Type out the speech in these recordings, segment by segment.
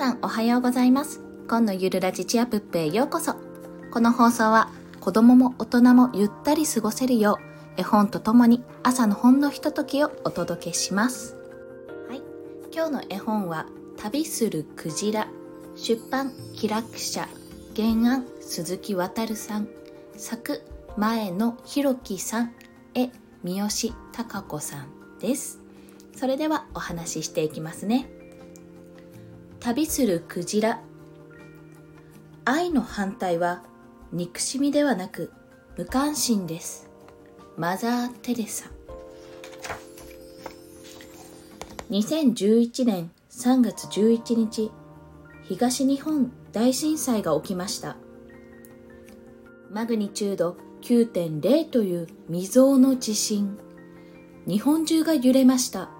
さんおはようございます。今のゆるラジチアプップへようこそ。この放送は子供も大人もゆったり過ごせるよう絵本とともに朝のほんのひとときをお届けします。はい。今日の絵本は旅するクジラ出版気楽社原案鈴木渉さん作前野弘樹さん絵三好貴子さんです。それではお話ししていきますね旅するクジラ。愛の反対は憎しみではなく無関心です。マザー・テレサ。2011年3月11日東日本大震災が起きました。マグニチュード9.0という未曾有の地震。日本中が揺れました。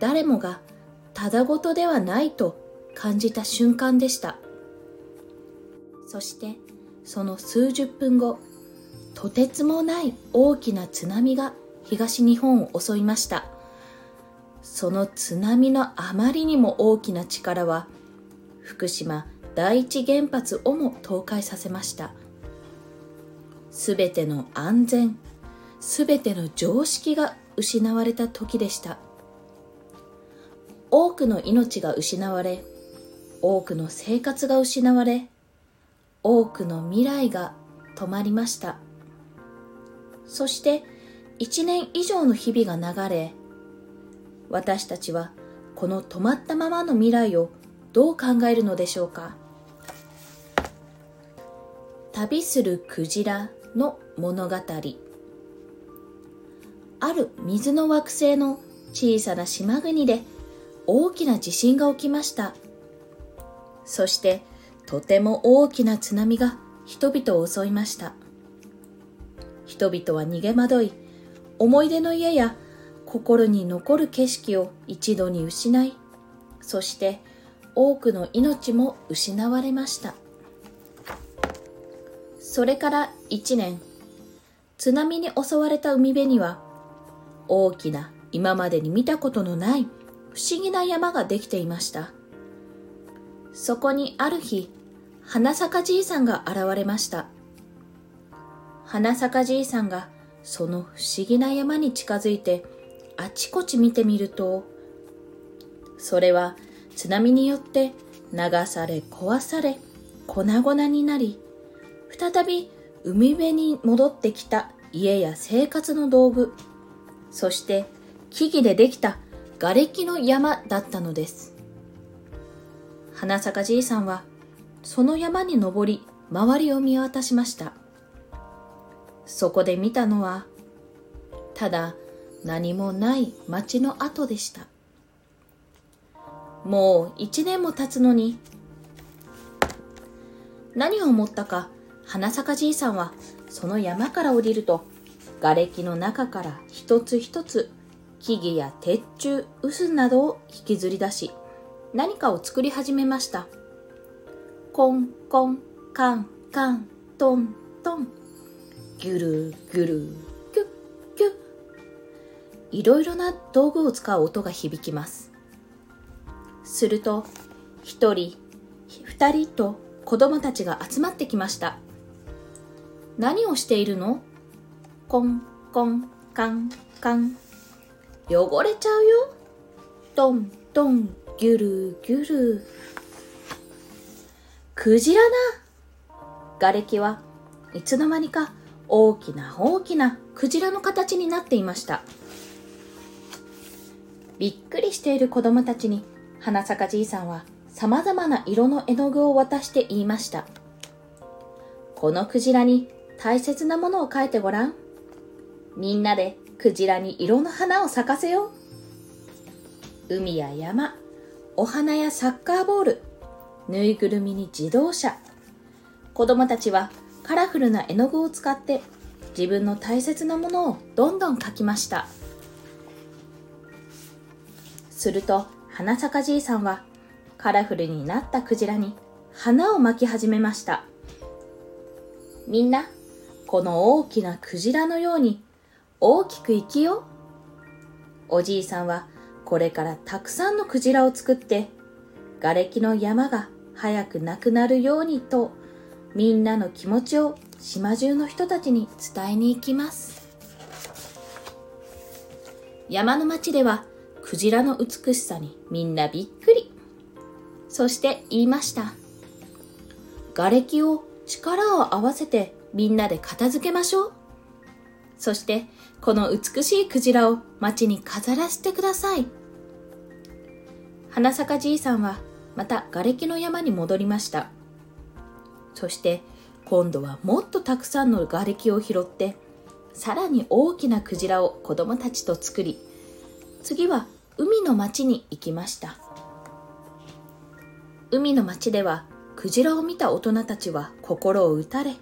誰もがただごとではないと感じた瞬間でした。そしてその数十分後とてつもない大きな津波が東日本を襲いました。その津波のあまりにも大きな力は福島第一原発をも倒壊させました。すべての安全すべての常識が失われた時でした。多くの命が失われ多くの生活が失われ多くの未来が止まりました。そして一年以上の日々が流れ私たちはこの止まったままの未来をどう考えるのでしょうか。旅するクジラの物語。ある水の惑星の小さな島国で大きな地震が起きました。そしてとても大きな津波が人々を襲いました。人々は逃げ惑い思い出の家や心に残る景色を一度に失いそして多くの命も失われました。それから1年津波に襲われた海辺には大きな今までに見たことのない不思議な山ができていました。そこにある日、花坂じいさんが現れました。花坂じいさんがその不思議な山に近づいてあちこち見てみると、それは津波によって流され壊され粉々になり、再び海辺に戻ってきた家や生活の道具、そして木々でできた瓦礫の山だったのです。花坂じいさんはその山に登り周りを見渡しました。そこで見たのはただ何もない町の跡でした。もう一年も経つのに何を思ったか花坂じいさんはその山から降りると瓦礫の中から一つ一つ木々や鉄柱、臼などを引きずり出し、何かを作り始めました。コンコン、カンカン、トントン、ギュルギュル、キュッキュッ。いろいろな道具を使う音が響きます。すると、一人、二人と子供たちが集まってきました。何をしているの？コンコンカンカン汚れちゃうよ。トントン、ギュルギュル。クジラな。瓦礫はいつの間にか大きな大きなクジラの形になっていました。びっくりしている子供たちに花坂じいさんは様々な色の絵の具を渡して言いました。このクジラに大切なものを描いてごらん。みんなでクジラに色の花を咲かせよう。海や山、お花やサッカーボール、ぬいぐるみに自動車。子供たちはカラフルな絵の具を使って自分の大切なものをどんどん描きました。すると花咲かじいさんはカラフルになったクジラに花を巻き始めました。みんな、この大きなクジラのように大きく生きよう。おじいさんはこれからたくさんのクジラを作って、瓦礫の山が早くなくなるようにとみんなの気持ちを島中の人たちに伝えに行きます。山の町ではクジラの美しさにみんなびっくり。そして言いました。瓦礫を力を合わせてみんなで片付けましょう。そしてこの美しいクジラを町に飾らせてください。花咲じいさんはまた瓦礫の山に戻りました。そして今度はもっとたくさんの瓦礫を拾ってさらに大きなクジラを子供たちと作り次は海の町に行きました。海の町ではクジラを見た大人たちは心を打たれ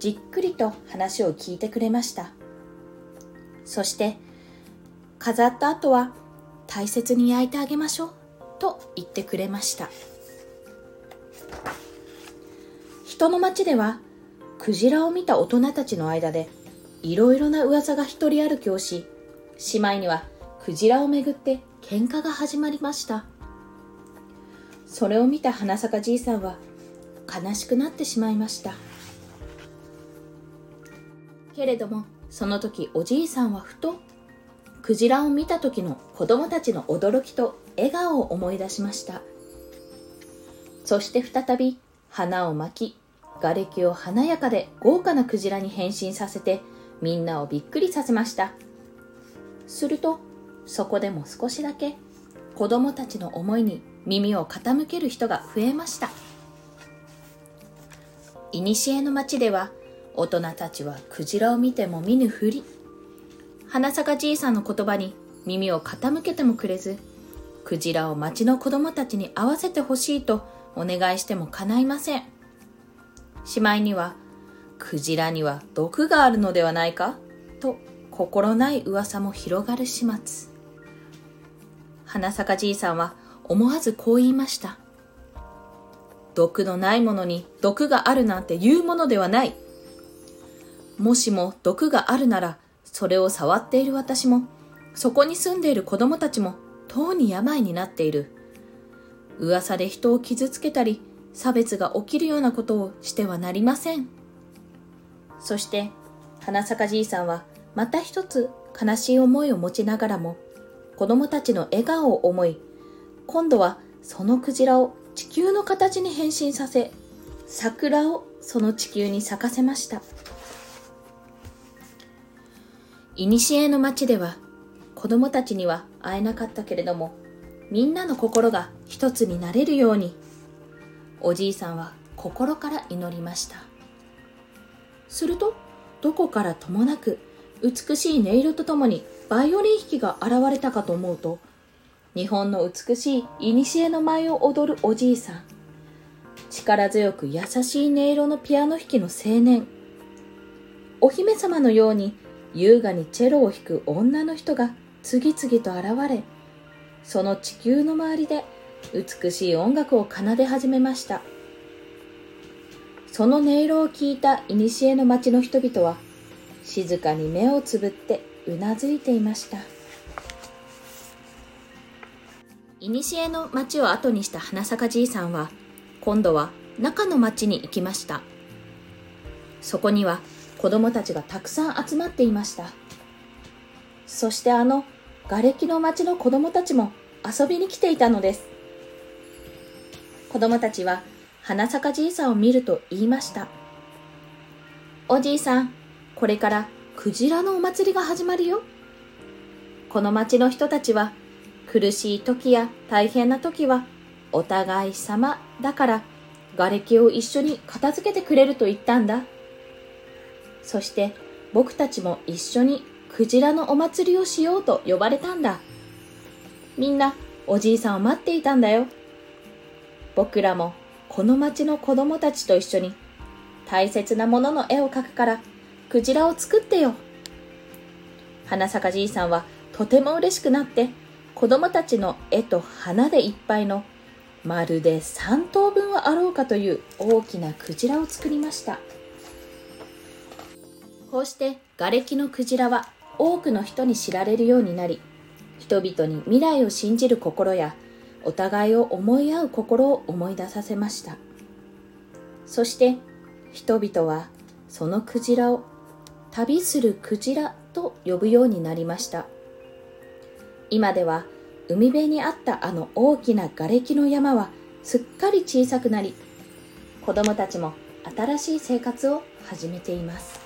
じっくりと話を聞いてくれました。そして飾った後は大切に焼いてあげましょうと言ってくれました。人の町ではクジラを見た大人たちの間でいろいろな噂が一人歩きをししまいにはクジラをめぐって喧嘩が始まりました。それを見た花咲じいさんは悲しくなってしまいました。けれどもその時おじいさんはふとクジラを見た時の子供たちの驚きと笑顔を思い出しました。そして再び花を巻き瓦礫を華やかで豪華なクジラに変身させてみんなをびっくりさせました。するとそこでも少しだけ子供たちの思いに耳を傾ける人が増えました。古の町では大人たちはクジラを見ても見ぬふり。花咲じいさんの言葉に耳を傾けてもくれずクジラを町の子供たちに会わせてほしいとお願いしても叶いません。しまいにはクジラには毒があるのではないかと心ない噂も広がる始末。花咲じいさんは思わずこう言いました。毒のないものに毒があるなんて言うものではない。もしも毒があるならそれを触っている私もそこに住んでいる子供たちもとうに病になっている。噂で人を傷つけたり差別が起きるようなことをしてはなりません。そして花咲じいさんはまた一つ悲しい思いを持ちながらも子供たちの笑顔を思い今度はそのクジラを地球の形に変身させ桜をその地球に咲かせました。古の町では子供たちには会えなかったけれどもみんなの心が一つになれるようにおじいさんは心から祈りました。するとどこからともなく美しい音色とともにバイオリン弾きが現れたかと思うと日本の美しい古の舞を踊るおじいさん力強く優しい音色のピアノ弾きの青年お姫様のように優雅にチェロを弾く女の人が次々と現れ、その地球の周りで美しい音楽を奏で始めました。その音色を聞いた古の町の人々は、静かに目をつぶってうなずいていました。古の町を後にした花咲じいさんは、今度は中の町に行きました。そこには子供たちがたくさん集まっていました。そしてあの瓦礫の町の子供たちも遊びに来ていたのです。子供たちは花咲じいさんを見ると言いました。おじいさん、これからクジラのお祭りが始まるよ。この町の人たちは苦しい時や大変な時はお互い様だから瓦礫を一緒に片付けてくれると言ったんだ。そして僕たちも一緒にクジラのお祭りをしようと呼ばれたんだ。みんなおじいさんを待っていたんだよ。僕らもこの町の子供たちと一緒に大切なものの絵を描くからクジラを作ってよ。花咲じいさんはとても嬉しくなって子供たちの絵と花でいっぱいのまるで3頭分はあろうかという大きなクジラを作りました。こうして瓦礫のクジラは多くの人に知られるようになり、人々に未来を信じる心やお互いを思い合う心を思い出させました。そして人々はそのクジラを旅するクジラと呼ぶようになりました。今では海辺にあったあの大きな瓦礫の山はすっかり小さくなり子供たちも新しい生活を始めています。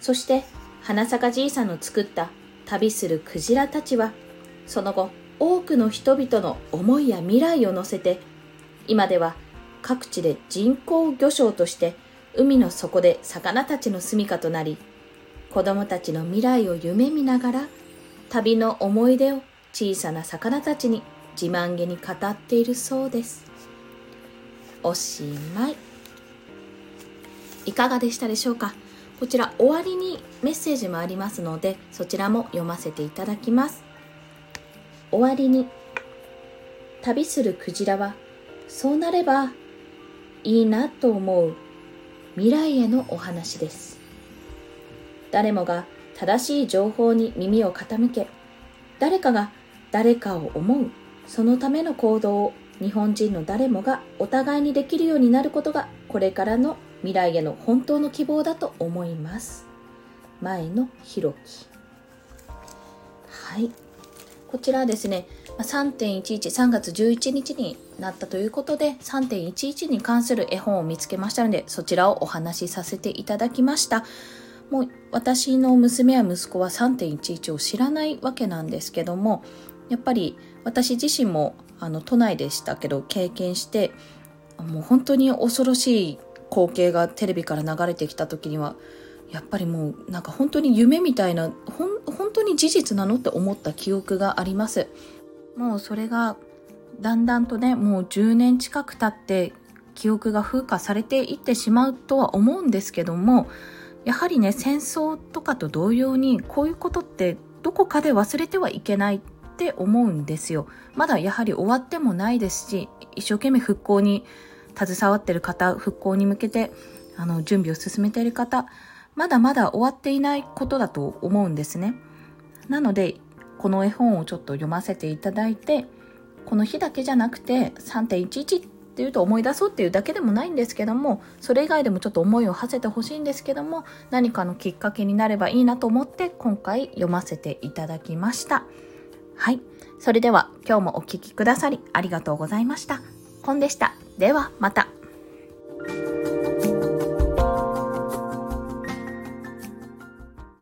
そして花坂じいさんの作った旅するクジラたちはその後多くの人々の思いや未来を乗せて今では各地で人工魚礁として海の底で魚たちの住処となり子供たちの未来を夢見ながら旅の思い出を小さな魚たちに自慢げに語っているそうです。おしまい。いかがでしたでしょうか？こちら終わりにメッセージもありますのでそちらも読ませていただきます。終わりに旅するクジラはそうなればいいなと思う未来へのお話です。誰もが正しい情報に耳を傾け誰かが誰かを思うそのための行動を日本人の誰もがお互いにできるようになることがこれからの未来への本当の希望だと思います。前野弘樹はい。こちらですね3.113月11日になったということで3.11に関する絵本を見つけましたのでそちらをお話しさせていただきました。もう私の娘や息子は3.11を知らないわけなんですけどもやっぱり私自身もあの都内でしたけど経験してもう本当に恐ろしい光景がテレビから流れてきた時にはやっぱりもうなんか本当に夢みたいな本当に事実なのって思った記憶があります。もうそれがだんだんとねもう10年近く経って記憶が風化されていってしまうとは思うんですけどもやはりね戦争とかと同様にこういうことってどこかで忘れてはいけないって思うんですよ。まだやはり終わってもないですし一生懸命復興に携わってる方復興に向けてあの準備を進めている方まだまだ終わっていないことだと思うんですね。なのでこの絵本をちょっと読ませていただいてこの日だけじゃなくて3.11っていうと思い出そうっていうだけでもないんですけどもそれ以外でもちょっと思いを馳せてほしいんですけども何かのきっかけになればいいなと思って今回読ませていただきました。はい。それでは今日もお聴きくださりありがとうございました。コンでした。ではまた。